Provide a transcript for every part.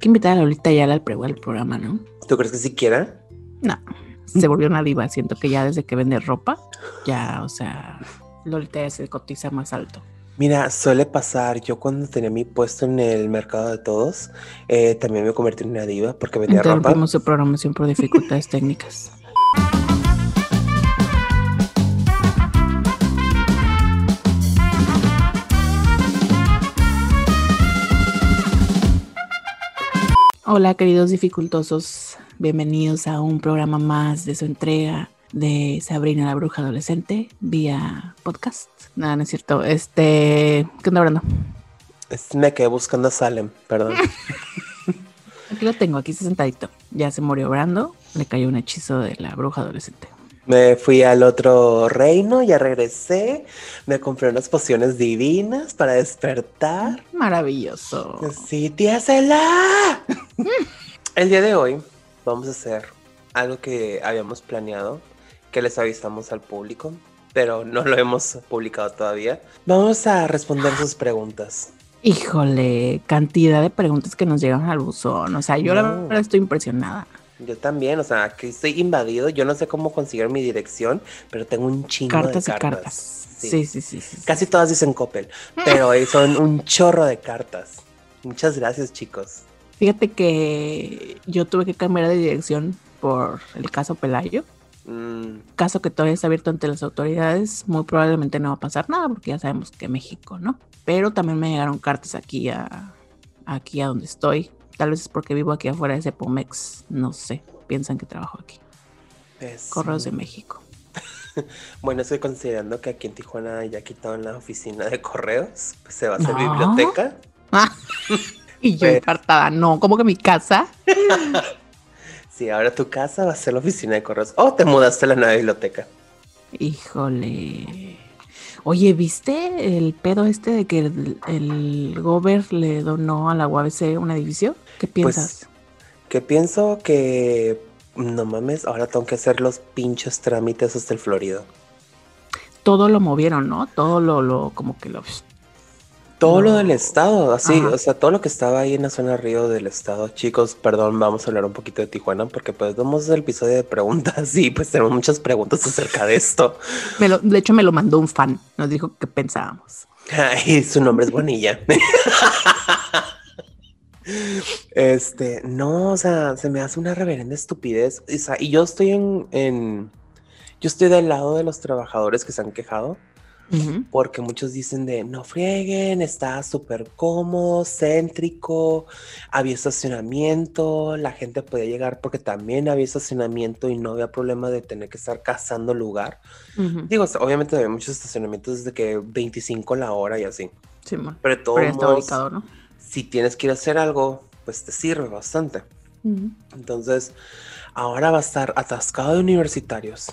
que invitar a Lolita ya al, al programa, ¿no? ¿Tú crees que siquiera? No, se volvió una diva. Siento que ya desde que vende ropa, ya, o sea, Lolita ya se cotiza más alto. Mira, suele pasar. Yo cuando tenía mi puesto en el mercado de todos, eh, también me convertí en una diva porque vendía ropa. Su programación por dificultades técnicas. Hola queridos dificultosos, bienvenidos a un programa más de su entrega de Sabrina la Bruja Adolescente vía podcast. Nada, no es cierto. Este, ¿qué onda hablando? Me quedé buscando a Salem, perdón. aquí lo tengo, aquí sentadito. Ya se murió Brando, le cayó un hechizo de la bruja adolescente. Me fui al otro reino, ya regresé, me compré unas pociones divinas para despertar. Maravilloso. Sí, tía Cela. El día de hoy vamos a hacer algo que habíamos planeado, que les avisamos al público, pero no lo hemos publicado todavía. Vamos a responder sus preguntas. Híjole, cantidad de preguntas que nos llegan al buzón. O sea, yo la verdad estoy impresionada. Yo también, o sea, que estoy invadido. Yo no sé cómo conseguir mi dirección, pero tengo un chingo cartas de cartas. Y cartas. Sí. Sí, sí, sí, Casi todas dicen Coppel, pero son un chorro de cartas. Muchas gracias, chicos. Fíjate que yo tuve que cambiar de dirección por el caso Pelayo. Mm. Caso que todavía está abierto ante las autoridades, muy probablemente no va a pasar nada porque ya sabemos que México, ¿no? Pero también me llegaron cartas aquí a, aquí a donde estoy Tal vez es porque vivo aquí afuera de ese Pomex. No sé. Piensan que trabajo aquí. Correos de México. bueno, estoy considerando que aquí en Tijuana ya quitaron la oficina de correos. Pues se va a hacer biblioteca. Y yo encartada. No, como que mi casa. sí, ahora tu casa va a ser la oficina de correos. O te mudaste a la nueva biblioteca. Híjole. Oye, ¿viste el pedo este de que el, el Gober le donó a la UABC un edificio? ¿Qué pues, piensas? que pienso que no mames, ahora tengo que hacer los pinches trámites hasta el Florido. Todo lo movieron, ¿no? Todo lo, lo como que lo todo lo del estado, así, o sea, todo lo que estaba ahí en la zona río del estado. Chicos, perdón, vamos a hablar un poquito de Tijuana porque pues vamos al episodio de preguntas y pues tenemos muchas preguntas acerca de esto. de hecho, me lo mandó un fan, nos dijo qué pensábamos. Ay, su nombre es Bonilla. este, no, o sea, se me hace una reverenda estupidez. O sea, y yo estoy en, en, yo estoy del lado de los trabajadores que se han quejado porque muchos dicen de no frieguen, está súper cómodo, céntrico, había estacionamiento, la gente podía llegar porque también había estacionamiento y no había problema de tener que estar cazando lugar. Digo, obviamente había muchos estacionamientos desde que 25 la hora y así. Sí, Pero todo ubicado, ¿no? si tienes que ir a hacer algo, pues te sirve bastante. Entonces, ahora va a estar atascado de universitarios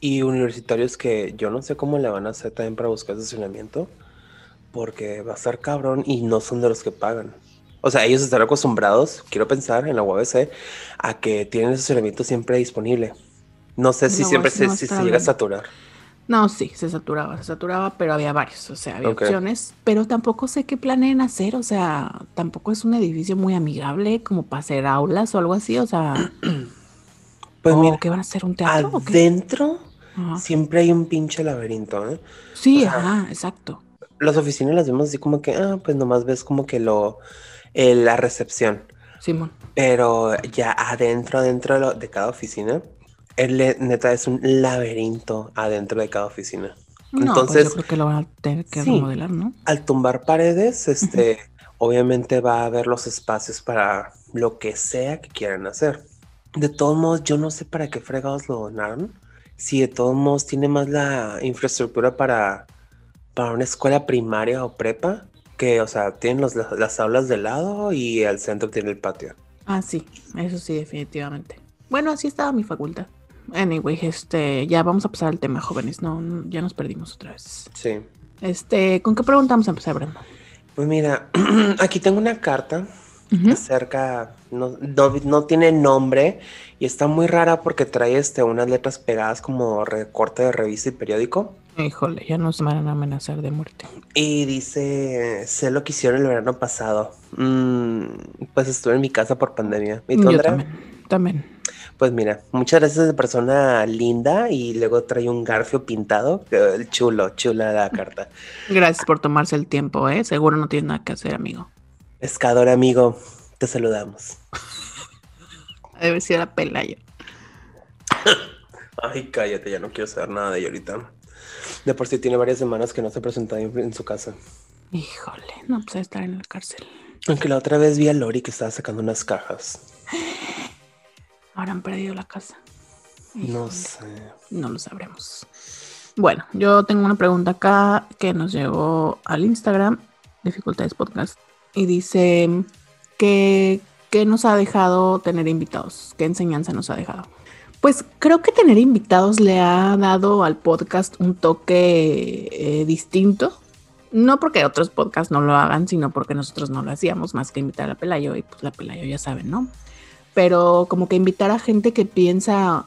y universitarios que yo no sé cómo le van a hacer también para buscar estacionamiento, porque va a estar cabrón y no son de los que pagan. O sea, ellos están acostumbrados, quiero pensar, en la UABC, a que tienen estacionamiento siempre disponible. No sé si siempre se, si se llega a saturar. No, sí, se saturaba, se saturaba, pero había varios, o sea, había opciones, pero tampoco sé qué planeen hacer, o sea, tampoco es un edificio muy amigable como para hacer aulas o algo así, o sea, pues mira, ¿qué van a hacer un teatro? Adentro siempre hay un pinche laberinto, ¿eh? Sí, ajá, exacto. Las oficinas las vemos así como que, ah, pues nomás ves como que lo, eh, la recepción. Simón. Pero ya adentro, adentro de, cada oficina, el, neta es un laberinto adentro de cada oficina. No, pues Entonces, yo creo que lo van a tener que remodelar, ¿no? Al tumbar paredes, este, obviamente va a haber los espacios para lo que sea que quieran hacer. De todos modos, yo no sé para qué fregados lo donaron si de todos modos tiene más la infraestructura para, para una escuela primaria o prepa, que, o sea, tienen las aulas de lado y al centro tiene el patio. Ah, sí, eso sí, definitivamente. Bueno, así estaba mi facultad. Anyway, este, ya vamos a pasar al tema, jóvenes. No, ya nos perdimos otra vez. Sí. Este, ¿con qué pregunta vamos a empezar, Brando? Pues mira, aquí tengo una carta acerca, no, no, tiene nombre y está muy rara porque trae este, unas letras pegadas como recorte de revista y periódico. Híjole, ya nos van a amenazar de muerte. Y dice, sé lo que hicieron el verano pasado. Mm, pues estuve en mi casa por pandemia. ¿Y Yo también, también. Pues mira, muchas gracias de persona linda y luego trae un garfio pintado. Chulo, chula la carta. Gracias por tomarse el tiempo, ¿eh? Seguro no tiene nada que hacer, amigo. Pescador amigo, te saludamos. Debe ser a Pelayo. Ay, cállate, ya no quiero saber nada de ella ahorita. De por sí tiene varias semanas que no se presenta en, su casa. Híjole, no pues estar en la cárcel. Aunque la otra vez vi a Lori que estaba sacando unas cajas. Ahora han perdido la casa. No sé. No lo sabremos. Bueno, yo tengo una pregunta acá que nos llegó al Instagram, Dificultades Podcast, y dice que, ¿qué nos ha dejado tener invitados? ¿Qué enseñanza nos ha dejado? Pues creo que tener invitados le ha dado al podcast un toque eh, distinto. No porque otros podcasts no lo hagan, sino porque nosotros no lo hacíamos más que invitar a Pelayo y pues la Pelayo ya saben, ¿no? Pero como que invitar a gente que piensa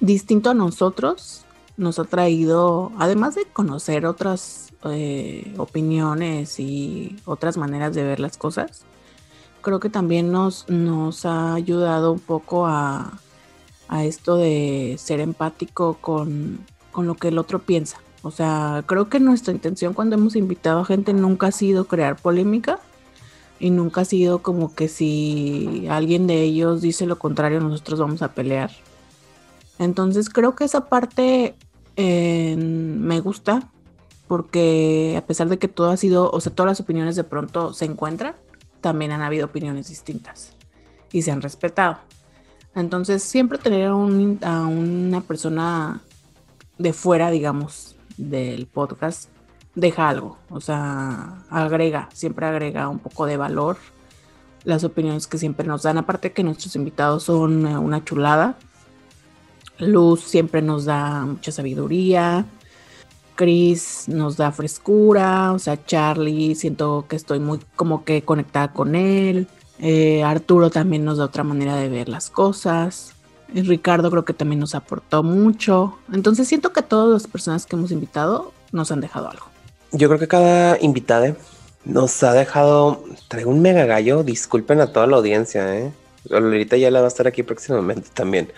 distinto a nosotros nos ha traído, además de conocer otras eh, opiniones y otras maneras de ver las cosas, creo que también nos, nos ha ayudado un poco a, a esto de ser empático con, lo que el otro piensa. O sea, creo que nuestra intención cuando hemos invitado a gente nunca ha sido crear polémica y nunca ha sido como que si alguien de ellos dice lo contrario, nosotros vamos a pelear. Entonces creo que esa parte eh, me gusta porque a pesar de que todo ha sido, o sea, todas las opiniones de pronto se encuentran, también han habido opiniones distintas y se han respetado. Entonces, siempre tener a, una persona de fuera, digamos, del podcast, deja algo. O sea, agrega, siempre agrega un poco de valor. Las opiniones que siempre nos dan, aparte que nuestros invitados son una chulada. Luz siempre nos da mucha sabiduría. Chris nos da frescura. O sea, Charlie, siento que estoy muy como que conectada con él. Eh, Arturo también nos da otra manera de ver las cosas. Y Ricardo creo que también nos aportó mucho. Entonces siento que todas las personas que hemos invitado nos han dejado algo. Yo creo que cada invitada nos ha dejado. Traigo un mega gallo. Disculpen a toda la audiencia, ¿eh? Ya la va a estar aquí próximamente también.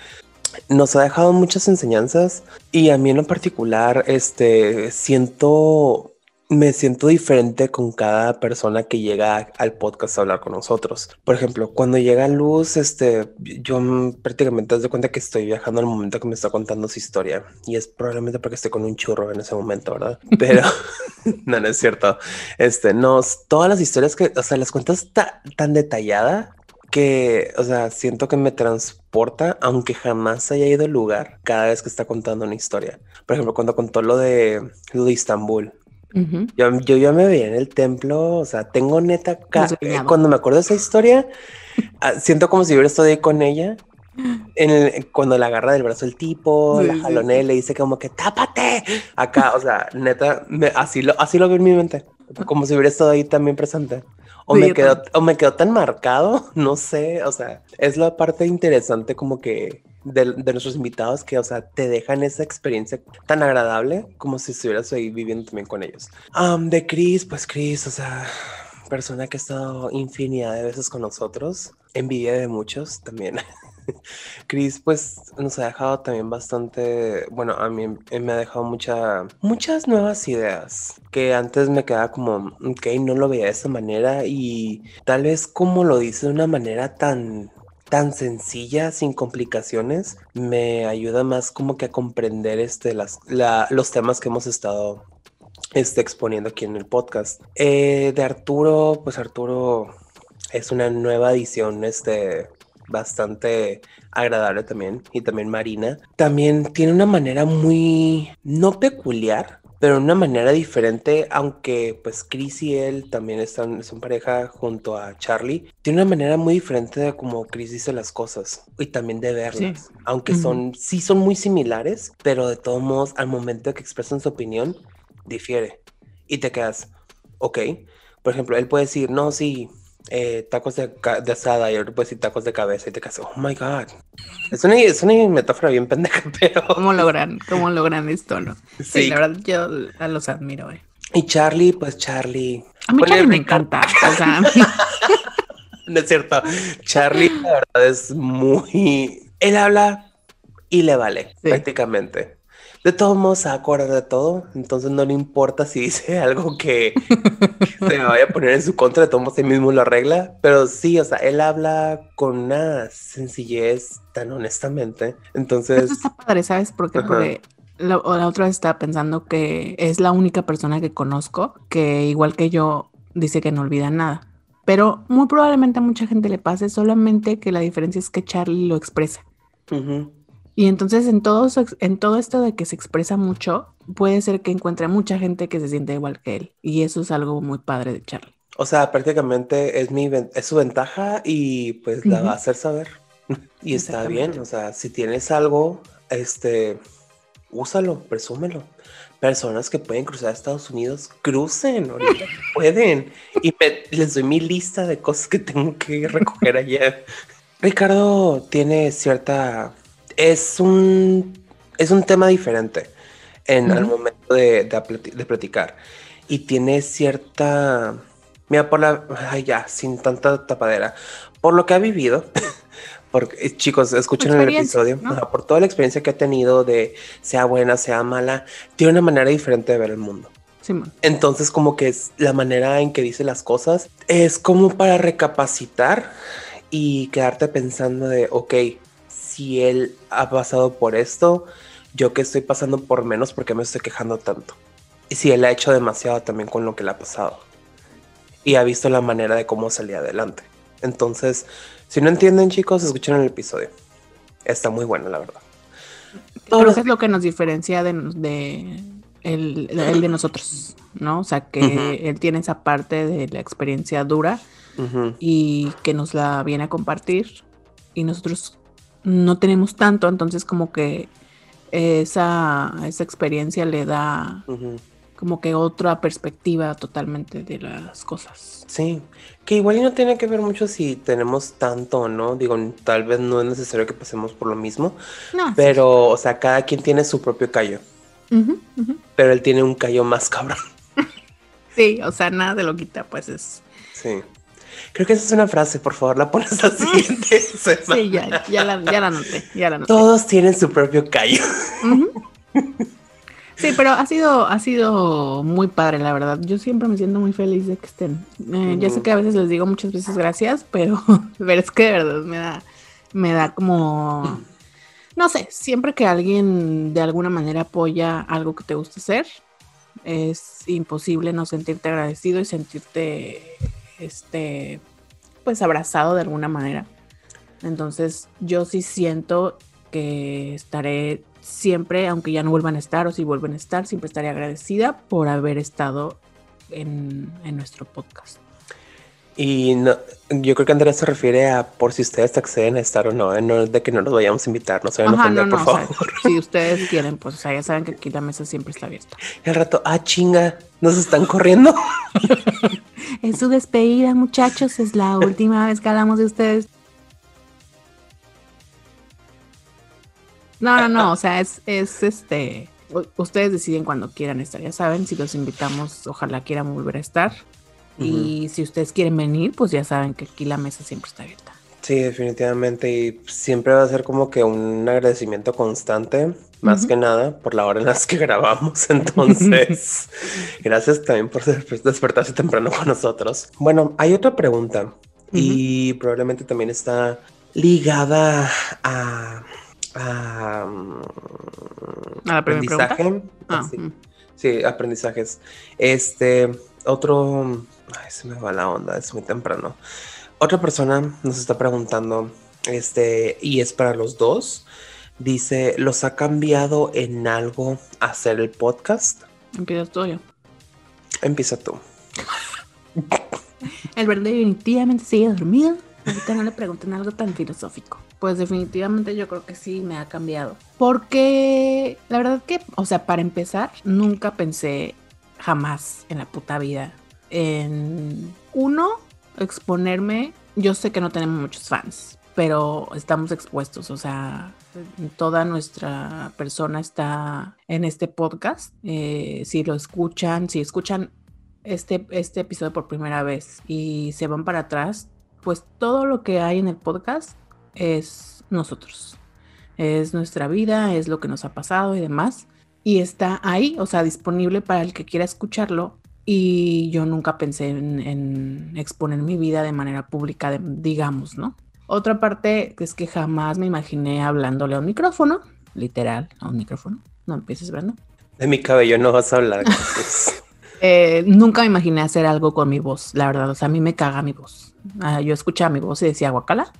Nos ha dejado muchas enseñanzas y a mí en lo particular, este, siento me siento diferente con cada persona que llega al podcast a hablar con nosotros. Por ejemplo, cuando llega Luz, este, yo prácticamente de cuenta que estoy viajando al momento que me está contando su historia y es probablemente porque estoy con un churro en ese momento, ¿verdad? Pero no, no es cierto. Este, no, todas las historias que, o sea, las cuentas tan detallada que, o sea, siento que me transporta, aunque jamás haya ido al lugar, cada vez que está contando una historia. Por ejemplo, cuando contó lo de, lo de Istambul, yo, yo ya me veía en el templo, o sea, tengo neta, eh, cuando me acuerdo de esa historia, ah, siento como si hubiera estado ahí con ella. En cuando la agarra del brazo el tipo, la jalonea y le dice como que tápate acá, o sea, neta, así, lo, así lo veo en mi mente, como si hubiera estado ahí también presente. O, me quedó, o me quedó tan marcado, no sé, o sea, es la parte interesante como que de, nuestros invitados que, o sea, te dejan esa experiencia tan agradable como si estuvieras ahí viviendo también con ellos. de Chris, pues Chris, o sea, persona que ha estado infinidad de veces con nosotros, envidia de muchos también. Chris, pues nos ha dejado también bastante, bueno, a mí me ha dejado mucha, muchas nuevas ideas que antes me quedaba como, ok, no lo veía de esa manera y tal vez como lo dice de una manera tan tan sencilla, sin complicaciones, me ayuda más como que a comprender este, las, los temas que hemos estado este, exponiendo aquí en el podcast. Eh, de Arturo, pues Arturo es una nueva edición, este, bastante agradable también, y también Marina. También tiene una manera muy, no peculiar, pero de una manera diferente, aunque pues Chris y él también están, son pareja junto a Charlie, tiene una manera muy diferente de cómo Chris dice las cosas y también de verlas, aunque son, sí son muy similares, pero de todos modos al momento que expresan su opinión, difiere. Y te quedas, ok, por ejemplo, él puede decir, no, sí, eh, tacos de, asada y ahora puedes decir tacos de cabeza y te quedas, oh my god. Es una, es una metáfora bien pendeja, pero. ¿Cómo logran, cómo logran esto, no? Sí, la verdad, yo los admiro, eh. Y Charlie, pues Charlie. A mí Charlie me encanta. O sea, no es cierto. Charlie, la verdad, es muy. Él habla y le vale, prácticamente de todos modos se acuerda de todo, entonces no le importa si dice algo que, se vaya a poner en su contra, de todos modos él mismo lo arregla, pero sí, o sea, él habla con una sencillez tan honestamente, entonces... Eso está padre, ¿sabes? Porque, porque la, la otra vez estaba pensando que es la única persona que conozco que igual que yo dice que no olvida nada. Pero muy probablemente a mucha gente le pase, solamente que la diferencia es que Charlie lo expresa. Y entonces en todo, en todo esto de que se expresa mucho, puede ser que encuentre mucha gente que se siente igual que él. Y eso es algo muy padre de Charlie. O sea, prácticamente es, mi, es su ventaja y pues la va a hacer saber. y está bien, o sea, si tienes algo, este, úsalo, presúmelo. Personas que pueden cruzar a Estados Unidos, crucen, ahorita pueden. Y les doy mi lista de cosas que tengo que recoger allá. Ricardo tiene cierta es un, es un tema diferente en el momento de, de, platicar. Y tiene cierta. Mira, por la. Ay, ya, sin tanta tapadera. Por lo que ha vivido. Porque, eh, chicos, escuchen el episodio. por toda la experiencia que ha tenido de sea buena, sea mala, tiene una manera diferente de ver el mundo. Entonces, como que es la manera en que dice las cosas, es como para recapacitar y quedarte pensando de, ok, si él ha pasado por esto, yo que estoy pasando por menos porque me estoy quejando tanto. Y si él ha hecho demasiado también con lo que le ha pasado. Y ha visto la manera de cómo salir adelante. Entonces, si no entienden chicos, escuchen el episodio. Está muy bueno, la verdad. Creo que es lo que nos diferencia de, de el, de nosotros, ¿no? O sea, que él tiene esa parte de la experiencia dura y que nos la viene a compartir y nosotros no tenemos tanto, entonces como que esa, esa experiencia le da como que otra perspectiva totalmente de las cosas. Sí, que igual no tiene que ver mucho si tenemos tanto o no, digo, tal vez no es necesario que pasemos por lo mismo, pero, o sea, cada quien tiene su propio callo, pero él tiene un callo más cabrón. sí, o sea, nada de lo quita, pues es... Sí. Creo que esa es una frase, por favor, la pones la siguiente. sí, ya, ya, la, ya la noté, ya la noté. Todos tienen su propio callo. Sí, pero ha sido, ha sido muy padre, la verdad. Yo siempre me siento muy feliz de que estén. Eh, ya sé que a veces les digo muchas veces gracias, pero, pero es que de verdad me da, me da como, no sé, siempre que alguien de alguna manera apoya algo que te gusta hacer, es imposible no sentirte agradecido y sentirte este, pues abrazado de alguna manera. Entonces yo sí siento que estaré siempre, aunque ya no vuelvan a estar o si vuelven a estar, siempre estaré agradecida por haber estado en, nuestro podcast. Y yo creo que Andrea se refiere a por si ustedes acceden a estar o no, ¿eh? no de que no los vayamos a invitar, no se vayan a por favor. si ustedes quieren, pues ya saben que aquí la mesa siempre está abierta. Al rato, ah, chinga, nos están corriendo. es su despedida, muchachos. Es la última vez que hablamos de ustedes. No, no, no. O sea, es, es este. Ustedes deciden cuando quieran estar. Ya saben, si los invitamos, ojalá quieran volver a estar. Y si ustedes quieren venir, pues ya saben que aquí la mesa siempre está abierta. Sí, definitivamente. Y siempre va a ser como que un agradecimiento constante, más que nada, por la hora en las que grabamos. Entonces, gracias también por despertarse temprano con nosotros. Bueno, hay otra pregunta y probablemente también está ligada a... A, la aprendizaje. Ah, sí, aprendizajes. Este, otro... Ay, se me va la onda, es muy temprano. Otra persona nos está preguntando, este, y es para los dos. Dice, ¿los ha cambiado en algo hacer el podcast? Empieza tú yo. Empieza tú. el verde definitivamente sigue dormido. Ahorita no le pregunten algo tan filosófico. Pues definitivamente yo creo que sí me ha cambiado. Porque la verdad que, o sea, para empezar, nunca pensé jamás en la puta vida en uno exponerme. Yo sé que no tenemos muchos fans, pero estamos expuestos, o sea, toda nuestra persona está en este podcast. Eh, si lo escuchan, si escuchan este, este episodio por primera vez y se van para atrás, pues todo lo que hay en el podcast es nosotros. Es nuestra vida, es lo que nos ha pasado y demás. Y está ahí, o sea, disponible para el que quiera escucharlo. Y yo nunca pensé en, exponer mi vida de manera pública, digamos, ¿no? Otra parte es que jamás me imaginé hablándole a un micrófono, literal, a un micrófono. No empieces, Brando. De mi cabello no vas a hablar. Eh, nunca me imaginé hacer algo con mi voz, la verdad. O sea, a mí me caga mi voz. Ah, yo escuchaba mi voz y decía guacala.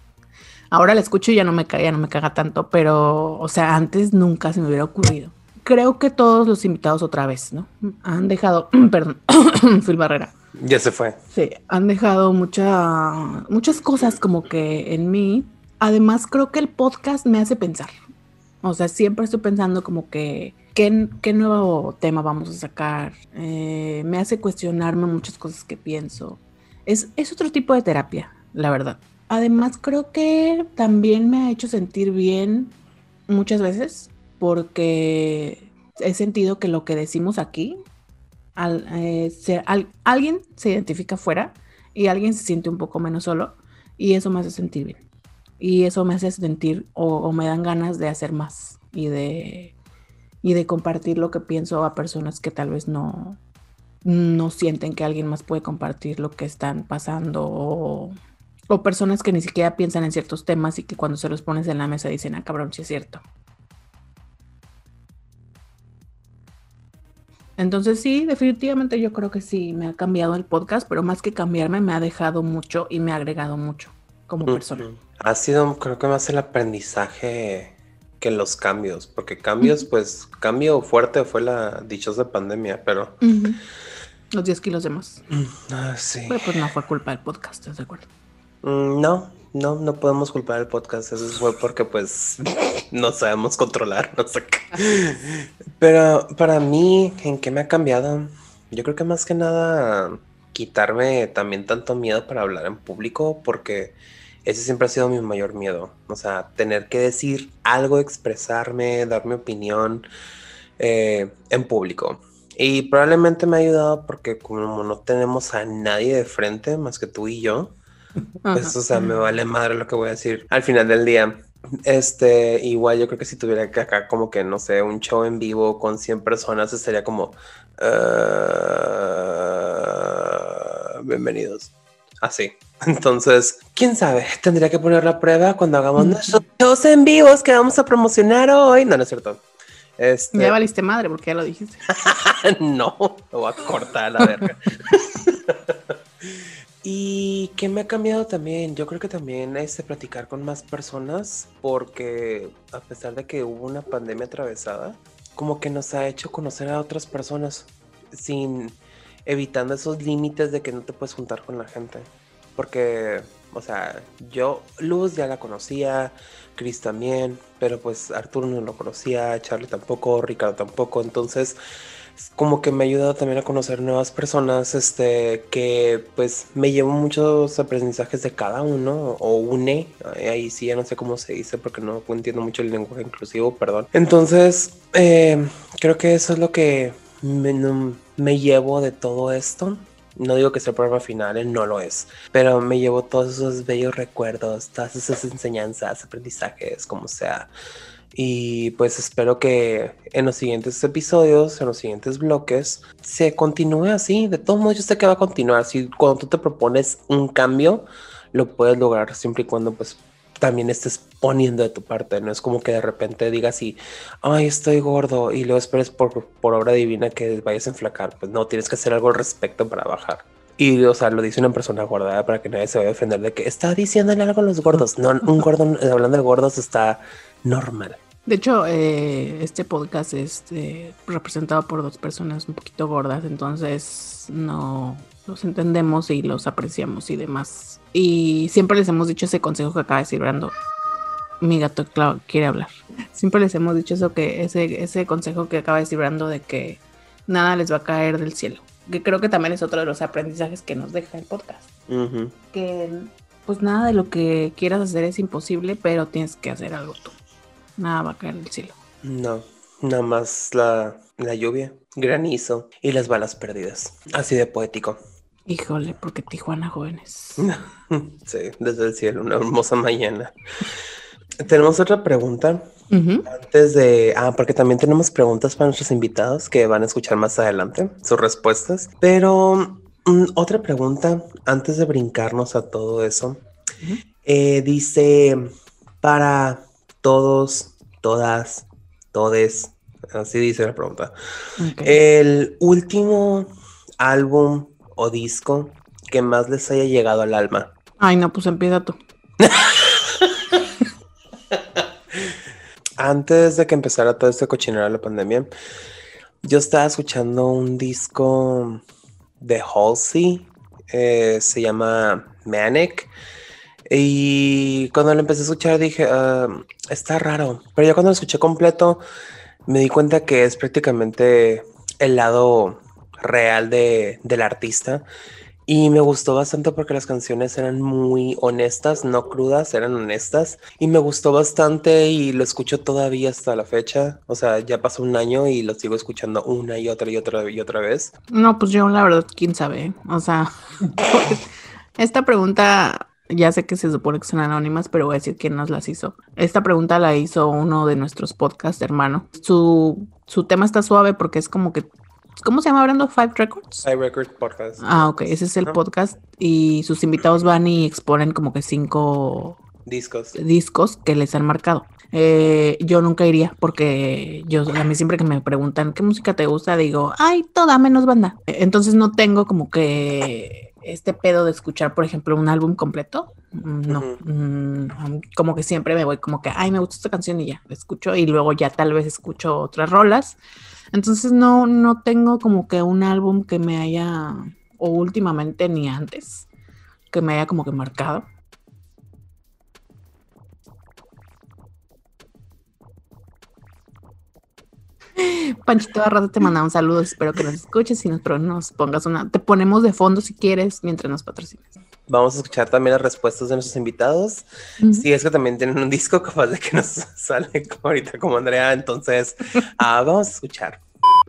Ahora la escucho y ya no me caga, no me caga tanto, pero, o sea, antes nunca se me hubiera ocurrido. Creo que todos los invitados otra vez, ¿no? Han dejado, perdón, Phil Barrera. Ya se fue. Sí, han dejado mucha, muchas cosas como que en mí. Además, creo que el podcast me hace pensar. O sea, siempre estoy pensando como que ¿Qué, nuevo tema vamos a sacar? Eh, me hace cuestionarme muchas cosas que pienso. Es, es otro tipo de terapia, la verdad. Además, creo que también me ha hecho sentir bien muchas veces porque he sentido que lo que decimos aquí, al, eh, alguien se identifica fuera y alguien se siente un poco menos solo y eso me hace sentir bien. Y eso me hace sentir o me dan ganas de hacer más y de y de compartir lo que pienso a personas que tal vez no, no sienten que alguien más puede compartir lo que están pasando o, personas que ni siquiera piensan en ciertos temas y que cuando se los pones en la mesa dicen, ah, cabrón, sí es cierto. Entonces sí, definitivamente yo creo que sí, me ha cambiado el podcast, pero más que cambiarme, me ha dejado mucho y me ha agregado mucho como persona. Ha sido, creo que más el aprendizaje que los cambios, porque cambios, pues, cambio fuerte fue la dichosa pandemia, pero... Los 10 kilos de más. Ah, sí. pues no fue culpa del podcast, ¿estás de acuerdo? Mm, no, no, no podemos culpar al podcast. Eso fue porque, pues, no sabemos controlar, no sé qué. Pero para mí, ¿en qué me ha cambiado? Yo creo que más que nada quitarme también tanto miedo para hablar en público, porque ese siempre ha sido mi mayor miedo. O sea, tener que decir algo, expresarme, dar mi opinión eh, en público. Y probablemente me ha ayudado porque como no tenemos a nadie de frente más que tú y yo, pues, o sea, me vale madre lo que voy a decir al final del día. Este, igual yo creo que si tuviera que acá como que, no sé, un show en vivo con 100 personas, estaría como, uh, bienvenidos. Así. Entonces, quién sabe, tendría que poner la prueba cuando hagamos nuestros shows en vivos que vamos a promocionar hoy. No, no es cierto. Este... Ya valiste madre porque ya lo dijiste. no, lo voy a cortar la verga. y qué me ha cambiado también, yo creo que también es de platicar con más personas porque a pesar de que hubo una pandemia atravesada, como que nos ha hecho conocer a otras personas sin evitando esos límites de que no te puedes juntar con la gente. Porque, o sea, yo, Luz ya la conocía, Chris también, pero pues Arturo no lo conocía, Charlie tampoco, Ricardo tampoco, entonces como que me ha ayudado también a conocer nuevas personas, este, que pues me llevo muchos aprendizajes de cada uno, o une, ahí sí ya no sé cómo se dice porque no entiendo mucho el lenguaje inclusivo, perdón. Entonces, eh, creo que eso es lo que me, me llevo de todo esto. No digo que sea el programa final, eh, no lo es, pero me llevo todos esos bellos recuerdos, todas esas enseñanzas, aprendizajes, como sea. Y pues espero que en los siguientes episodios, en los siguientes bloques, se continúe así. De todos modos, yo sé que va a continuar. Si cuando tú te propones un cambio, lo puedes lograr siempre y cuando pues también estés poniendo de tu parte. No es como que de repente digas y, ay, estoy gordo y luego esperes por, por obra divina que vayas a enflacar. Pues no, tienes que hacer algo al respecto para bajar. Y, o sea, lo dice una persona gorda para que nadie se vaya a defender de que está diciéndole algo a los gordos. No, un gordo, hablando de gordos, está normal. De hecho, eh, este podcast es eh, representado por dos personas un poquito gordas, entonces no los entendemos y los apreciamos y demás. Y siempre les hemos dicho ese consejo que acaba de decir Brando. Mi gato claro, quiere hablar. Siempre les hemos dicho eso que ese, ese consejo que acaba de decir Brando de que nada les va a caer del cielo. que creo que también es otro de los aprendizajes que nos deja el podcast. Que pues nada de lo que quieras hacer es imposible, pero tienes que hacer algo tú. Nada va a caer del cielo. No, nada más la, la lluvia, granizo y las balas perdidas. Así de poético. Híjole, porque Tijuana jóvenes. sí, desde el cielo, una hermosa mañana. Tenemos otra pregunta. Antes de. Ah, porque también tenemos preguntas para nuestros invitados que van a escuchar más adelante, sus respuestas. Pero mm, otra pregunta, antes de brincarnos a todo eso. Eh, dice: Para todos, todas, todes. Así dice la pregunta. El último álbum o disco que más les haya llegado al alma. Ay, no, pues empieza tú. Antes de que empezara todo este cochinero de la pandemia, yo estaba escuchando un disco de Halsey, eh, se llama Manic. Y cuando lo empecé a escuchar dije, ah, está raro. Pero ya cuando lo escuché completo, me di cuenta que es prácticamente el lado real de, del artista. Y me gustó bastante porque las canciones eran muy honestas, no crudas, eran honestas. Y me gustó bastante y lo escucho todavía hasta la fecha. O sea, ya pasó un año y lo sigo escuchando una y otra y otra y otra vez. No, pues yo la verdad, quién sabe. O sea, esta pregunta ya sé que se supone que son anónimas, pero voy a decir quién nos las hizo. Esta pregunta la hizo uno de nuestros podcast hermano. Su, su tema está suave porque es como que ¿Cómo se llama hablando? Five Records. Five Records Podcast. Ah, ok. Ese es el podcast. Y sus invitados van y exponen como que cinco discos, discos que les han marcado. Eh, yo nunca iría porque yo a mí siempre que me preguntan qué música te gusta digo, ay, toda menos banda. Entonces no tengo como que este pedo de escuchar, por ejemplo, un álbum completo. No, mm, como que siempre me voy como que, ay, me gusta esta canción y ya, la escucho y luego ya tal vez escucho otras rolas entonces no, no tengo como que un álbum que me haya, o últimamente ni antes, que me haya como que marcado. Panchito rato te manda un saludo, espero que nos escuches y nos, nos pongas una, te ponemos de fondo si quieres mientras nos patrocinas. Vamos a escuchar también las respuestas de nuestros invitados. Si es que también tienen un disco capaz de que nos sale ahorita como Andrea, entonces ah, vamos a escuchar.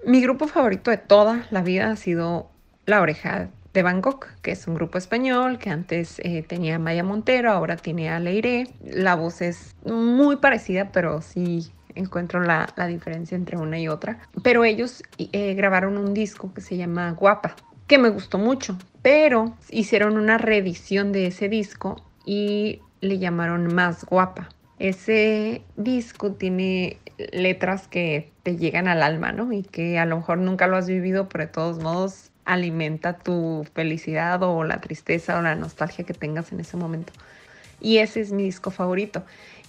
Mi grupo favorito de toda la vida ha sido La Oreja de Bangkok, que es un grupo español que antes eh, tenía Maya Montero, ahora tiene a Leire. La voz es muy parecida, pero sí encuentro la, diferencia entre una y otra. Pero ellos eh, grabaron un disco que se llama Guapa, que me gustó mucho, pero hicieron una reedición de ese disco y le llamaron Más Guapa. Ese disco tiene letras que te llegan al alma, ¿no? Y que a lo mejor nunca lo has vivido, pero de todos modos alimenta tu felicidad o la tristeza o la nostalgia que tengas en ese momento. Y ese es mi disco favorito.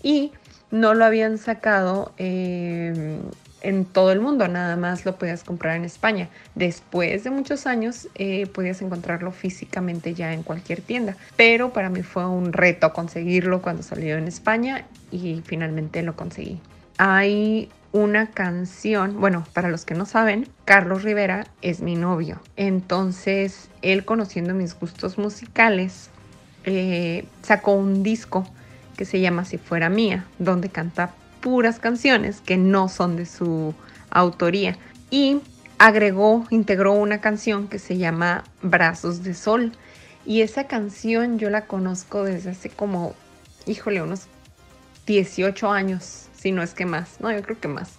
Y no lo habían sacado eh, en todo el mundo, nada más lo podías comprar en España. Después de muchos años eh, podías encontrarlo físicamente ya en cualquier tienda, pero para mí fue un reto conseguirlo cuando salió en España y finalmente lo conseguí. Hay una canción, bueno, para los que no saben, Carlos Rivera es mi novio, entonces él conociendo mis gustos musicales, eh, sacó un disco que se llama Si fuera mía, donde canta puras canciones que no son de su autoría. Y agregó, integró una canción que se llama Brazos de Sol. Y esa canción yo la conozco desde hace como, híjole, unos 18 años, si no es que más, no, yo creo que más.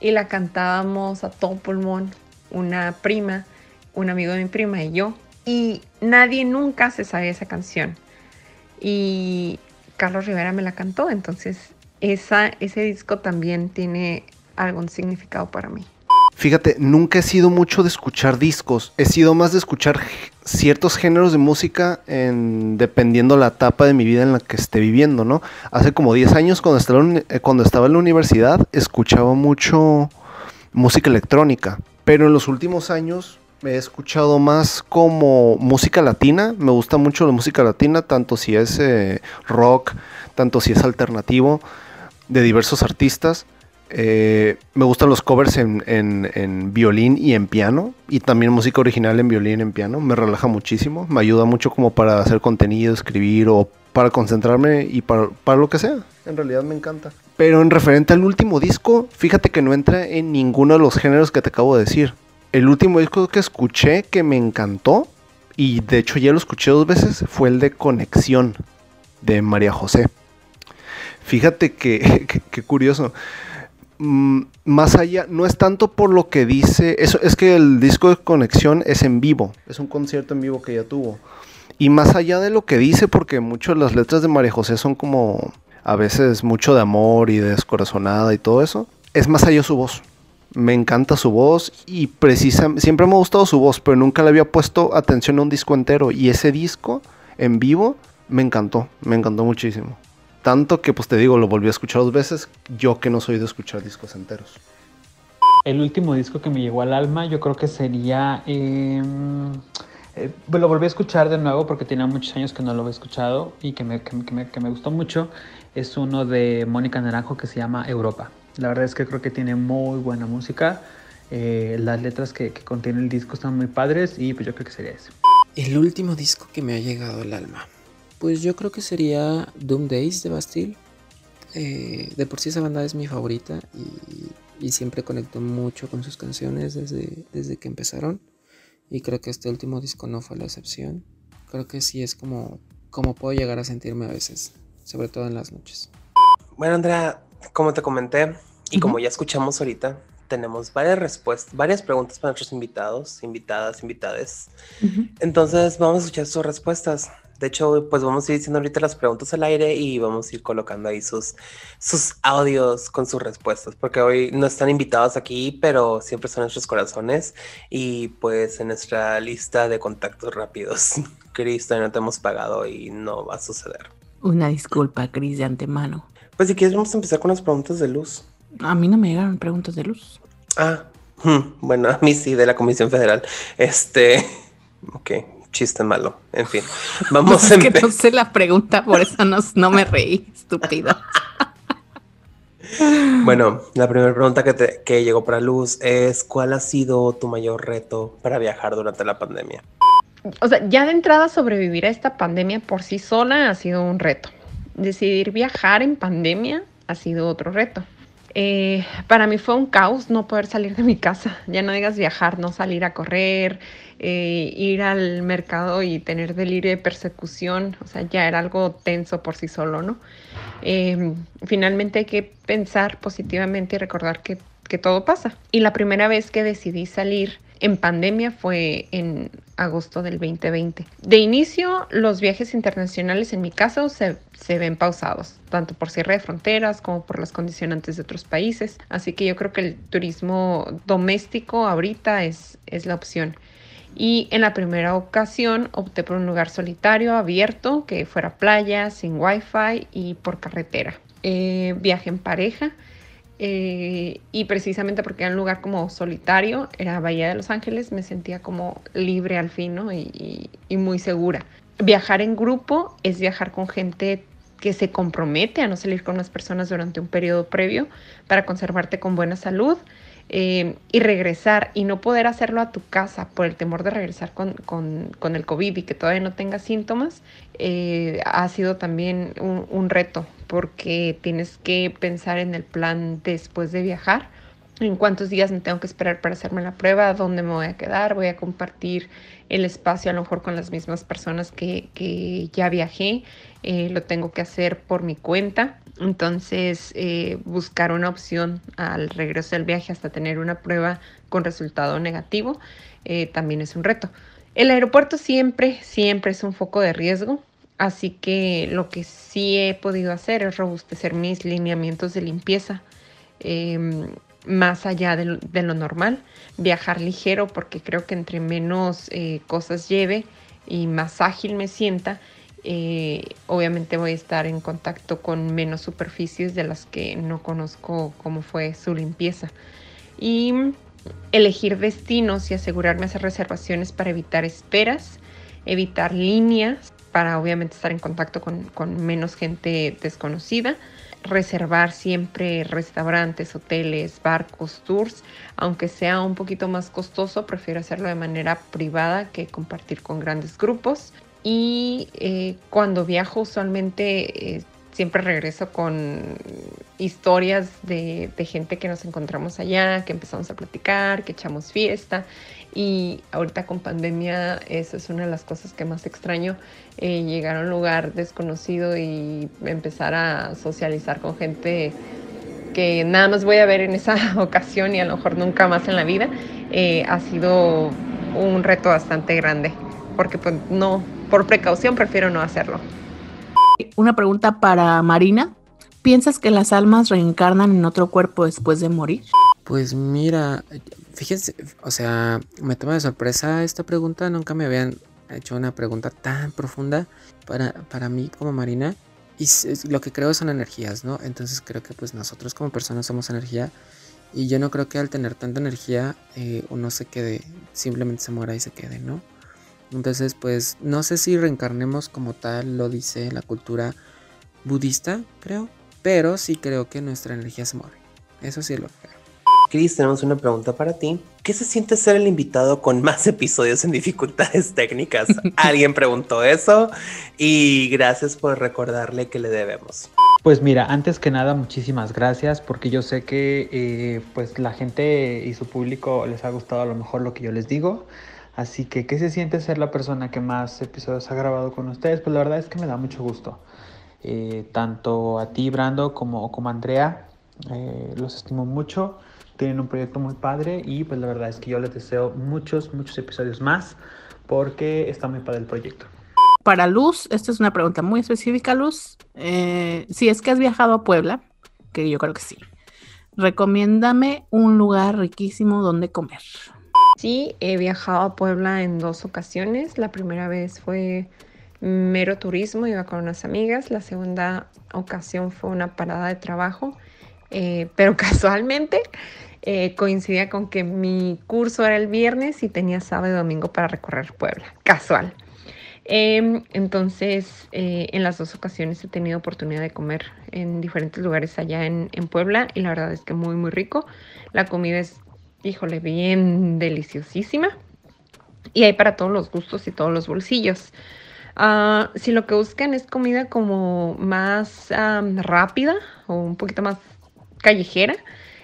Y la cantábamos a todo pulmón, una prima, un amigo de mi prima y yo. Y nadie nunca se sabía esa canción. Y Carlos Rivera me la cantó, entonces esa, ese disco también tiene algún significado para mí. Fíjate, nunca he sido mucho de escuchar discos, he sido más de escuchar ciertos géneros de música en, dependiendo la etapa de mi vida en la que esté viviendo, ¿no? Hace como 10 años cuando estaba, eh, cuando estaba en la universidad escuchaba mucho música electrónica, pero en los últimos años he escuchado más como música latina, me gusta mucho la música latina, tanto si es eh, rock, tanto si es alternativo de diversos artistas. Eh, me gustan los covers en, violín y en piano. Y también música original en violín y en piano. Me relaja muchísimo. Me ayuda mucho como para hacer contenido, escribir o para concentrarme y para, para lo que sea. En realidad me encanta. Pero en referente al último disco, fíjate que no entra en ninguno de los géneros que te acabo de decir. El último disco que escuché que me encantó, y de hecho ya lo escuché dos veces, fue el de Conexión de María José. Fíjate que, curioso. Mm, más allá, no es tanto por lo que dice, eso es que el disco de conexión es en vivo, es un concierto en vivo que ella tuvo. Y más allá de lo que dice, porque muchas de las letras de María José son como a veces mucho de amor y de descorazonada y todo eso, es más allá su voz. Me encanta su voz y precisamente siempre me ha gustado su voz, pero nunca le había puesto atención a un disco entero. Y ese disco en vivo me encantó, me encantó muchísimo. Tanto que, pues te digo, lo volví a escuchar dos veces, yo que no soy de escuchar discos enteros. El último disco que me llegó al alma, yo creo que sería. Em, eh, lo volví a escuchar de nuevo porque tenía muchos años que no lo había escuchado y que me, que me, gustó mucho. Es uno de Mónica Naranjo que se llama Europa. La verdad es que creo que tiene muy buena música. Eh, las letras que, que, contiene el disco están muy padres y pues yo creo que sería ese. El último disco que me ha llegado al alma. Pues yo creo que sería Doom Days de Bastille. Eh, de por sí esa banda es mi favorita y, siempre conecto mucho con sus canciones desde, desde que empezaron. Y creo que este último disco no fue la excepción. Creo que sí es como, como puedo llegar a sentirme a veces, sobre todo en las noches. Bueno, Andrea, como te comenté y como ya escuchamos ahorita, tenemos varias respuestas, varias preguntas para nuestros invitados, invitadas, invitades. Entonces vamos a escuchar sus respuestas. De hecho, pues vamos a ir diciendo ahorita las preguntas al aire y vamos a ir colocando ahí sus, sus audios con sus respuestas, porque hoy no están invitados aquí, pero siempre son nuestros corazones y pues en nuestra lista de contactos rápidos. Cris, no te hemos pagado y no va a suceder. Una disculpa, Cris, de antemano. Pues si quieres vamos a empezar con las preguntas de luz. A mí no me llegaron preguntas de luz. Ah, hmm, bueno, a mí sí, de la Comisión Federal. Este, ok, chiste malo. En fin, vamos a Es que no sé la pregunta, por eso no, no me reí, estúpido. Bueno, la primera pregunta que, que llegó para Luz es, ¿cuál ha sido tu mayor reto para viajar durante la pandemia? O sea, ya de entrada sobrevivir a esta pandemia por sí sola ha sido un reto. Decidir viajar en pandemia ha sido otro reto. Eh, para mí fue un caos no poder salir de mi casa. Ya no digas viajar, no salir a correr, eh, ir al mercado y tener delirio de persecución. O sea, ya era algo tenso por sí solo, ¿no? Em, finalmente hay que pensar positivamente y recordar que, que todo pasa. Y la primera vez que decidí salir en pandemia fue en agosto del 2020. De inicio, los viajes internacionales en mi caso se, ven pausados, tanto por cierre de fronteras como por las condicionantes de otros países. Así que yo creo que el turismo doméstico ahorita es, es la opción. Y en la primera ocasión opté por un lugar solitario, abierto, que fuera playa, sin wifi y por carretera. Eh, viaje en pareja eh, y precisamente porque era un lugar como solitario, era Bahía de Los Ángeles, me sentía como libre al fin y, y, muy segura. Viajar en grupo es viajar con gente que se compromete a no salir con las personas durante un periodo previo para conservarte con buena salud eh, y regresar y no poder hacerlo a tu casa por el temor de regresar con, con, con el COVID y que todavía no tengas síntomas, eh, ha sido también un, un, reto porque tienes que pensar en el plan después de viajar. En cuántos días me tengo que esperar para hacerme la prueba, dónde me voy a quedar, voy a compartir el espacio a lo mejor con las mismas personas que, que ya viajé, eh, lo tengo que hacer por mi cuenta. Entonces, eh, buscar una opción al regreso del viaje hasta tener una prueba con resultado negativo eh, también es un reto. El aeropuerto siempre, siempre es un foco de riesgo, así que lo que sí he podido hacer es robustecer mis lineamientos de limpieza em, más allá de lo, normal, viajar ligero porque creo que entre menos eh, cosas lleve y más ágil me sienta, eh, obviamente voy a estar en contacto con menos superficies de las que no conozco cómo fue su limpieza. Y elegir destinos y asegurarme hacer reservaciones para evitar esperas, evitar líneas para obviamente estar en contacto con, menos gente desconocida. Reservar siempre restaurantes, hoteles, barcos, tours, aunque sea un poquito más costoso, prefiero hacerlo de manera privada que compartir con grandes grupos. Y eh, cuando viajo usualmente eh, siempre regreso con historias de, gente que nos encontramos allá, que empezamos a platicar, que echamos fiesta. Y ahorita con pandemia, eso es una de las cosas que más extraño, eh, llegar a un lugar desconocido y empezar a socializar con gente que nada más voy a ver en esa ocasión y a lo mejor nunca más en la vida, eh, ha sido un reto bastante grande, porque pues no, por precaución prefiero no hacerlo. Una pregunta para Marina. ¿Piensas que las almas reencarnan en otro cuerpo después de morir? Pues mira, fíjense, o sea, me toma de sorpresa esta pregunta. Nunca me habían hecho una pregunta tan profunda para, para mí como Marina. Y lo que creo son energías, ¿no? Entonces creo que pues nosotros como personas somos energía. Y yo no creo que al tener tanta energía eh, uno se quede, simplemente se muera y se quede, ¿no? Entonces, pues no sé si reencarnemos como tal, lo dice la cultura budista, creo, pero sí creo que nuestra energía se mueve. Eso sí es lo que creo. Cris, tenemos una pregunta para ti. ¿Qué se siente ser el invitado con más episodios en dificultades técnicas? Alguien preguntó eso y gracias por recordarle que le debemos. Pues mira, antes que nada, muchísimas gracias porque yo sé que eh, pues la gente y su público les ha gustado a lo mejor lo que yo les digo. Así que, ¿qué se siente ser la persona que más episodios ha grabado con ustedes? Pues la verdad es que me da mucho gusto. Eh, tanto a ti, Brando, como, a Andrea, eh, los estimo mucho. Tienen un proyecto muy padre y pues la verdad es que yo les deseo muchos, muchos episodios más porque está muy padre el proyecto. Para Luz, esta es una pregunta muy específica, Luz. Eh, si es que has viajado a Puebla, que yo creo que sí, recomiéndame un lugar riquísimo donde comer. Sí, he viajado a Puebla en dos ocasiones. La primera vez fue mero turismo, iba con unas amigas. La segunda ocasión fue una parada de trabajo, eh, pero casualmente eh, coincidía con que mi curso era el viernes y tenía sábado y domingo para recorrer Puebla. Casual. Em, entonces, eh, en las dos ocasiones he tenido oportunidad de comer en diferentes lugares allá en, en Puebla y la verdad es que muy, muy rico. La comida es híjole, bien deliciosísima. Y hay para todos los gustos y todos los bolsillos. Ah, si lo que buscan es comida como más rápida o un poquito más callejera,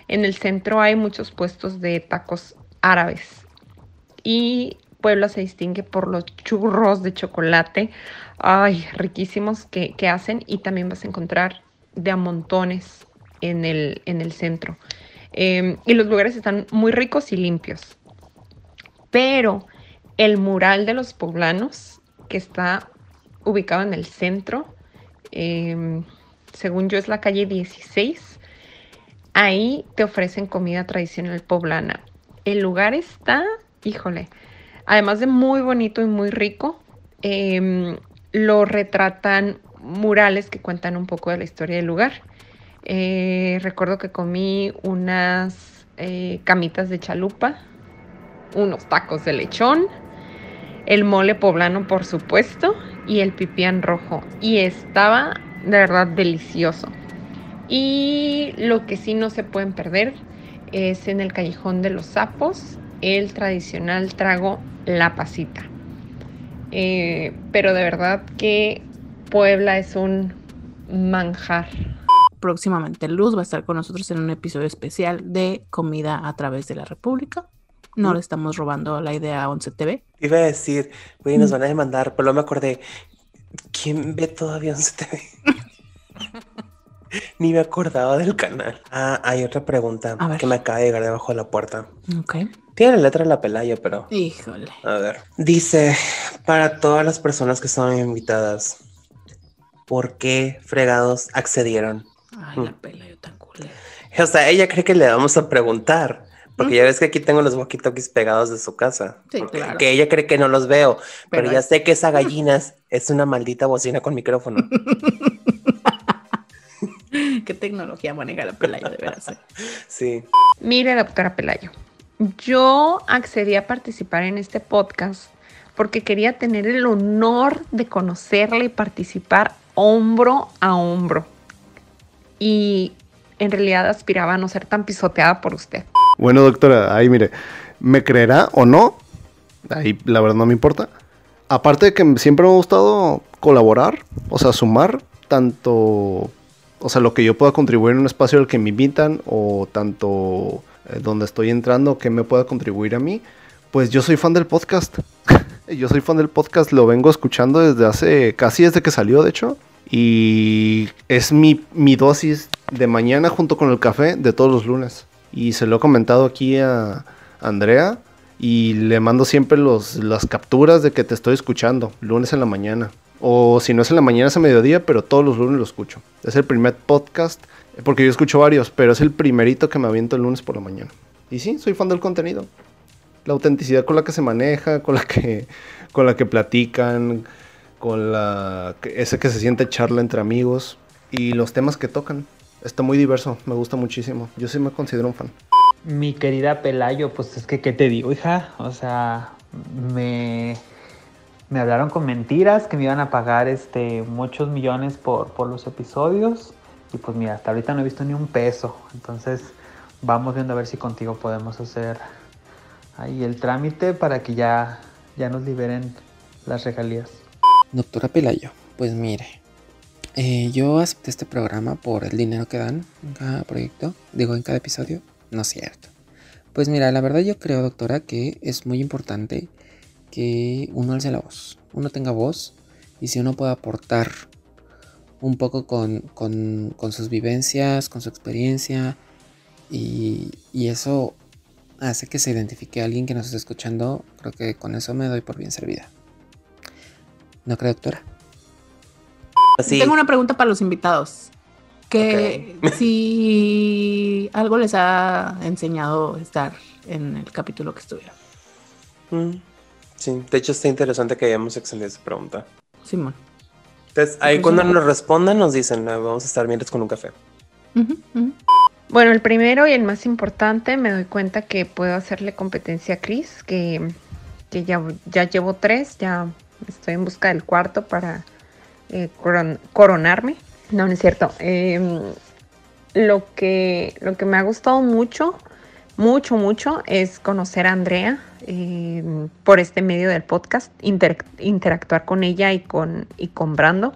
en el centro hay muchos puestos de tacos árabes. Y Puebla se distingue por los churros de chocolate, ay, riquísimos que, que hacen. Y también vas a encontrar de a montones en el, en el centro. Em, y los lugares están muy ricos y limpios. Pero el mural de los poblanos, que está ubicado en el centro, em, según yo es la calle 16, ahí te ofrecen comida tradicional poblana. El lugar está, híjole, además de muy bonito y muy rico, em, lo retratan murales que cuentan un poco de la historia del lugar. Eh, recuerdo que comí unas eh, camitas de chalupa, unos tacos de lechón, el mole poblano, por supuesto, y el pipián rojo. Y estaba de verdad delicioso. Y lo que sí no se pueden perder es en el callejón de los sapos, el tradicional trago la pasita. Eh, pero de verdad que Puebla es un manjar próximamente Luz va a estar con nosotros en un episodio especial de Comida a través de la República. No le estamos robando la idea a 11 TV. Iba a decir, güey, nos van a demandar, pero me acordé, ¿quién ve todavía 11 TV? Ni me acordaba del canal. Ah, hay otra pregunta que me acaba de llegar debajo de la puerta. Ok. Tiene la letra de la Pelayo, pero. Híjole. A ver. Dice: Para todas las personas que estaban invitadas, ¿por qué fregados accedieron? Ay, la mm. pela, yo tan culera. O sea, ella cree que le vamos a preguntar. Porque ya ves que aquí tengo los walkie-talkies pegados de su casa. Sí, claro. Que ella cree que no los veo. Pero, ya sé que esa gallina es una maldita bocina con micrófono. Qué tecnología maneja la Pelayo, de veras. Eh. Sí. Mire, doctora Pelayo, yo accedí a participar en este podcast porque quería tener el honor de conocerle y participar hombro a hombro y en realidad aspiraba a no ser tan pisoteada por usted. Bueno, doctora, ahí mire, ¿me creerá o no? Ahí la verdad no me importa. Aparte de que siempre me ha gustado colaborar, o sea, sumar tanto, o sea, lo que yo pueda contribuir en un espacio al que me invitan o tanto eh, donde estoy entrando que me pueda contribuir a mí, pues yo soy fan del podcast. yo soy fan del podcast, lo vengo escuchando desde hace, casi desde que salió, de hecho. Y es mi, mi dosis de mañana junto con el café de todos los lunes. Y se lo he comentado aquí a Andrea y le mando siempre los, las capturas de que te estoy escuchando, lunes en la mañana. O si no es en la mañana es a mediodía, pero todos los lunes lo escucho. Es el primer podcast, porque yo escucho varios, pero es el primerito que me aviento el lunes por la mañana. Y sí, soy fan del contenido. La autenticidad con la que se maneja, con la que, con la que platican, con la ese que se siente charla entre amigos y los temas que tocan. Está muy diverso, me gusta muchísimo. Yo sí me considero un fan. Mi querida Pelayo, pues es que, ¿qué te digo, hija? O sea, me, me hablaron con mentiras que me iban a pagar este, muchos millones por, por los episodios. Y pues mira, hasta ahorita no he visto ni un peso. Entonces, vamos viendo a ver si contigo podemos hacer ahí el trámite para que ya, ya nos liberen las regalías. Doctora Pelayo, pues mire, eh, yo acepté este programa por el dinero que dan en cada proyecto, digo en cada episodio. No es cierto. Pues mira, la verdad yo creo, doctora, que es muy importante que uno alce la voz, uno tenga voz y si uno puede aportar un poco con, sus vivencias, con su experiencia y, y, eso hace que se identifique a alguien que nos esté escuchando, creo que con eso me doy por bien servida. ¿No cree, doctora? Tengo una pregunta para los invitados que si algo les ha enseñado estar en el capítulo que estuvieron. Mm, sí, de hecho está interesante que hayamos extendido esa pregunta. Simón. Entonces, ahí cuando nos respondan nos dicen, ah, vamos a estar mientras con un café. Bueno, el primero y el más importante, me doy cuenta que puedo hacerle competencia a Chris, que, ya, ya llevo tres, ya estoy en busca del cuarto para eh, coronarme. No, no es cierto. Em, lo, que, lo que me ha gustado mucho, mucho, mucho es conocer a Andrea em, por este medio del podcast, interactuar con ella y con, y con Brando.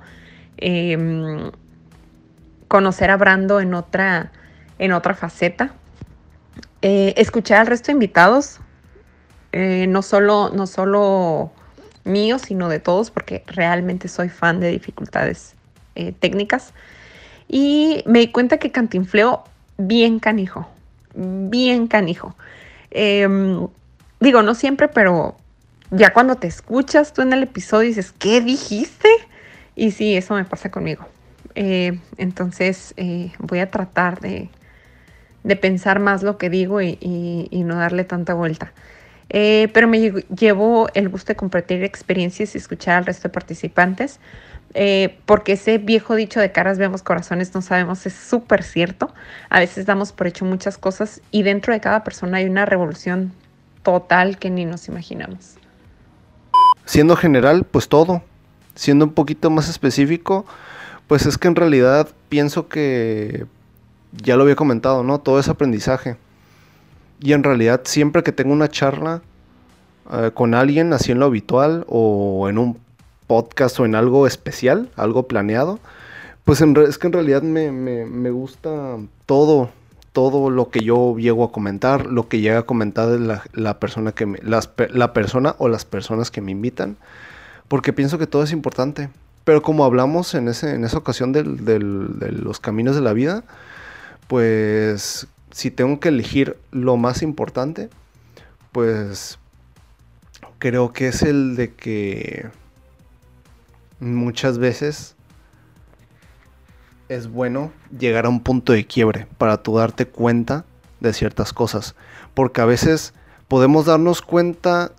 Em, conocer a Brando en otra, en otra faceta. Eh, escuchar al resto de invitados, eh, no, solo, no solo míos, sino de todos, porque realmente soy fan de dificultades eh, técnicas. Y me di cuenta que cantinfleo bien canijo, bien canijo. Em, digo, no siempre, pero ya cuando te escuchas tú en el episodio dices, ¿qué dijiste? Y sí, eso me pasa conmigo. Eh, entonces eh, voy a tratar de, pensar más lo que digo y, no darle tanta vuelta. Pero me llevo el gusto de compartir experiencias y escuchar al resto de participantes. Eh, porque ese viejo dicho de caras vemos corazones no sabemos es súper cierto. A veces damos por hecho muchas cosas y dentro de cada persona hay una revolución total que ni nos imaginamos. Siendo general, pues todo. Siendo un poquito más específico, pues es que en realidad pienso que ya lo había comentado, ¿no? Todo es aprendizaje. Y en realidad siempre que tengo una charla eh, con alguien, así en lo habitual o en un podcast o en algo especial, algo planeado, pues es que en realidad me, gusta todo, todo lo que yo llego a comentar, lo que llega a comentar la, la persona que la persona o las personas que me invitan, porque pienso que todo es importante. Pero como hablamos en, ese, en esa ocasión de los caminos de la vida, pues si tengo que elegir lo más importante, pues creo que es el de que muchas veces es bueno llegar a un punto de quiebre para tú darte cuenta de ciertas cosas. Porque a veces podemos darnos cuenta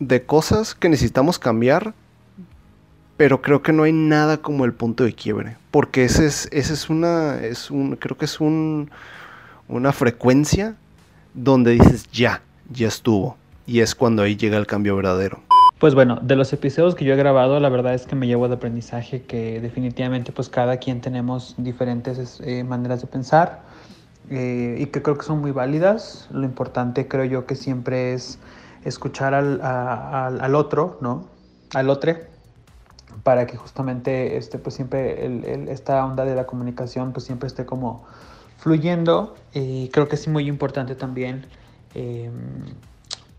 de cosas que necesitamos cambiar, pero creo que no hay nada como el punto de quiebre. Porque ese es, ese es una, es un, creo que es un, una frecuencia donde dices ya, ya estuvo. Y es cuando ahí llega el cambio verdadero. Pues bueno, de los episodios que yo he grabado, la verdad es que me llevo de aprendizaje que definitivamente pues cada quien tenemos diferentes eh, maneras de pensar eh, y que creo que son muy válidas. Lo importante creo yo que siempre es escuchar al, al otro, ¿no? Al otro para que justamente este, pues siempre el, esta onda de la comunicación pues siempre esté como fluyendo y creo que es muy importante también em,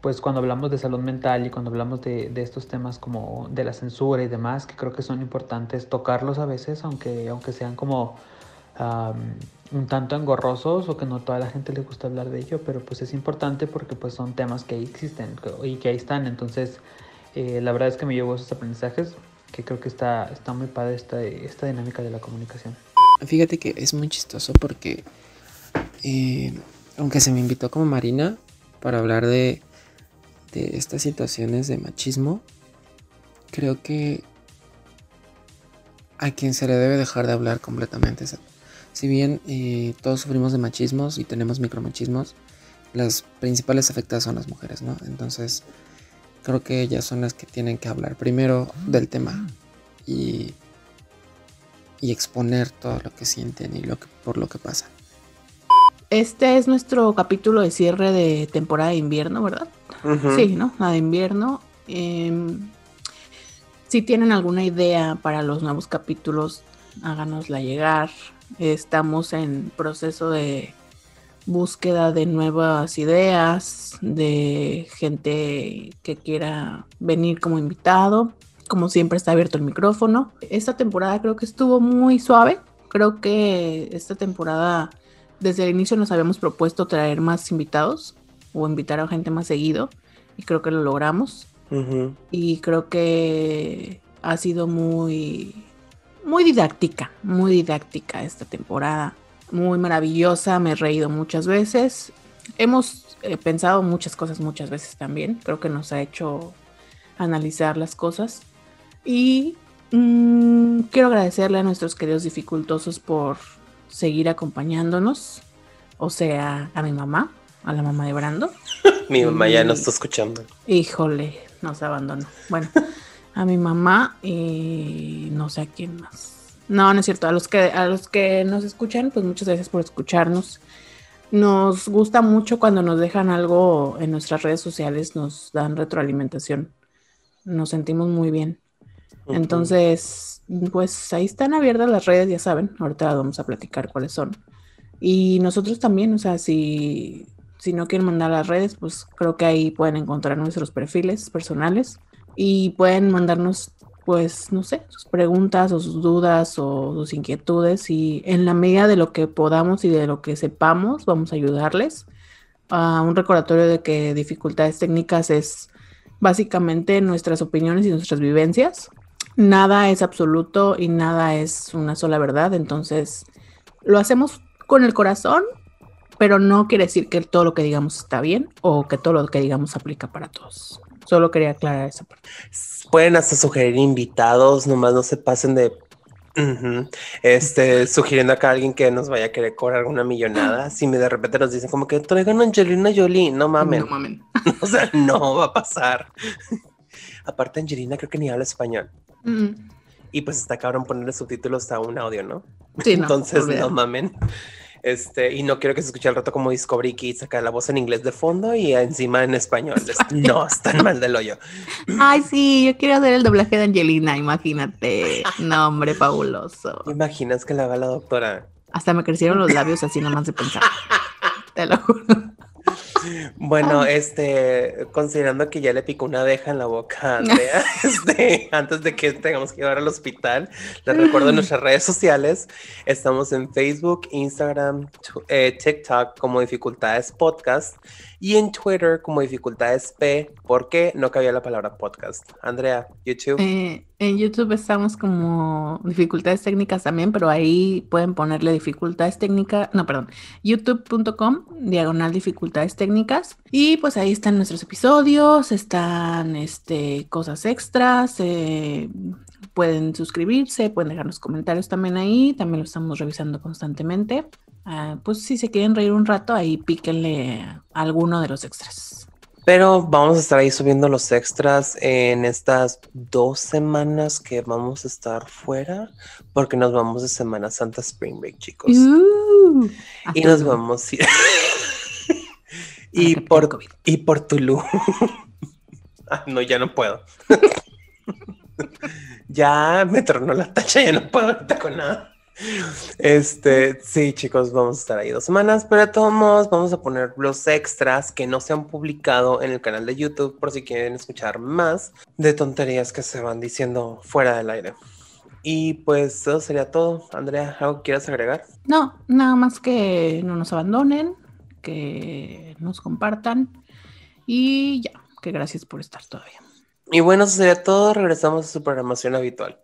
pues cuando hablamos de salud mental y cuando hablamos de, estos temas como de la censura y demás que creo que son importantes tocarlos a veces aunque, aunque sean como un tanto engorrosos o que no toda la gente le gusta hablar de ello pero pues es importante porque pues son temas que existen y que ahí están entonces eh, la verdad es que me llevo esos aprendizajes que creo que está, está muy padre esta, esta dinámica de la comunicación. Fíjate que es muy chistoso porque, eh, aunque se me invitó como Marina para hablar de, de estas situaciones de machismo, creo que a quien se le debe dejar de hablar completamente. Si bien eh, todos sufrimos de machismos y tenemos micromachismos, las principales afectadas son las mujeres, ¿no? Entonces, creo que ellas son las que tienen que hablar primero del tema y, y exponer todo lo que sienten y lo que, por lo que pasan. Este es nuestro capítulo de cierre de temporada de invierno, ¿verdad? Sí, ¿no? La de invierno. Em, si tienen alguna idea para los nuevos capítulos, háganosla llegar. Estamos en proceso de búsqueda de nuevas ideas, de gente que quiera venir como invitado. Como siempre está abierto el micrófono. Esta temporada creo que estuvo muy suave. Creo que esta temporada desde el inicio nos habíamos propuesto traer más invitados o invitar a gente más seguido y creo que lo logramos. Y creo que ha sido muy muy didáctica, muy didáctica esta temporada muy maravillosa, me he reído muchas veces. Hemos eh, pensado muchas cosas muchas veces también, creo que nos ha hecho analizar las cosas. Y mm, quiero agradecerle a nuestros queridos dificultosos por seguir acompañándonos, o sea, a mi mamá, a la mamá de Brando. mi mamá ya nos está escuchando. Híjole, nos abandonó. Bueno, a mi mamá y no sé a quién más. No, no es cierto. A los que, a los que nos escuchan, pues muchas gracias por escucharnos. Nos gusta mucho cuando nos dejan algo en nuestras redes sociales, nos dan retroalimentación. Nos sentimos muy bien. Entonces, pues ahí están abiertas las redes, ya saben. Ahorita vamos a platicar cuáles son. Y nosotros también, o sea, si, si no quieren mandar las redes, pues creo que ahí pueden encontrar nuestros perfiles personales y pueden mandarnos pues, no sé, sus preguntas o sus dudas o sus inquietudes y en la medida de lo que podamos y de lo que sepamos, vamos a ayudarles. a un recordatorio de que dificultades técnicas es básicamente nuestras opiniones y nuestras vivencias. Nada es absoluto y nada es una sola verdad, entonces lo hacemos con el corazón, pero no quiere decir que todo lo que digamos está bien o que todo lo que digamos aplica para todos. Solo quería aclarar esa parte. Pueden hasta sugerir invitados, nomás no se pasen de este, sugiriendo acá a alguien que nos vaya a querer cobrar una millonada. Si me de repente nos dicen como que traigan a Angelina Jolie, no mamen. No mamen. o sea, no va a pasar. Aparte, Angelina creo que ni habla español. Y pues está cabrón ponerle subtítulos a un audio, ¿no? Sí, Entonces, no mamen. Este, y no quiero que se escuche al rato como Discovery Kids, saca la voz en inglés de fondo y encima en español. no, están mal del hoyo. Ay, sí, yo quiero hacer el doblaje de Angelina, imagínate. Nombre fabuloso. imaginas que la haga la doctora? Hasta me crecieron los labios así nomás de pensar. Te lo juro. Bueno, este, considerando que ya le picó una abeja en la boca a Andrea, este, antes de que tengamos que llevar al hospital, les recuerdo nuestras redes sociales, estamos en Facebook, Instagram, eh, TikTok como Dificultades Podcast y en Twitter como Dificultades P, porque no cabía la palabra podcast. Andrea, YouTube. Eh, en YouTube estamos como dificultades técnicas también, pero ahí pueden ponerle dificultades técnicas, no, perdón, youtube.com, diagonal dificultades técnicas. Y pues ahí están nuestros episodios, están este, cosas extras, eh, pueden suscribirse, pueden dejarnos comentarios también ahí, también lo estamos revisando constantemente. Ah, pues si se quieren reír un rato, ahí píquenle alguno de los extras. Pero vamos a estar ahí subiendo los extras en estas dos semanas que vamos a estar fuera, porque nos vamos de Semana Santa Spring Break, chicos. Uh, y nos vamos a ir. y, por, y por Tulu. ah, no, ya no puedo. ya me tronó la tacha, ya no puedo ahorita con nada. Este, sí, chicos, vamos a estar ahí dos semanas, pero de todos modos vamos a poner los extras que no se han publicado en el canal de YouTube por si quieren escuchar más de tonterías que se van diciendo fuera del aire. Y pues eso sería todo. Andrea, ¿algo quieras agregar? No, nada más que no nos abandonen, que nos compartan y ya, que gracias por estar todavía. Y bueno, eso sería todo. Regresamos a su programación habitual.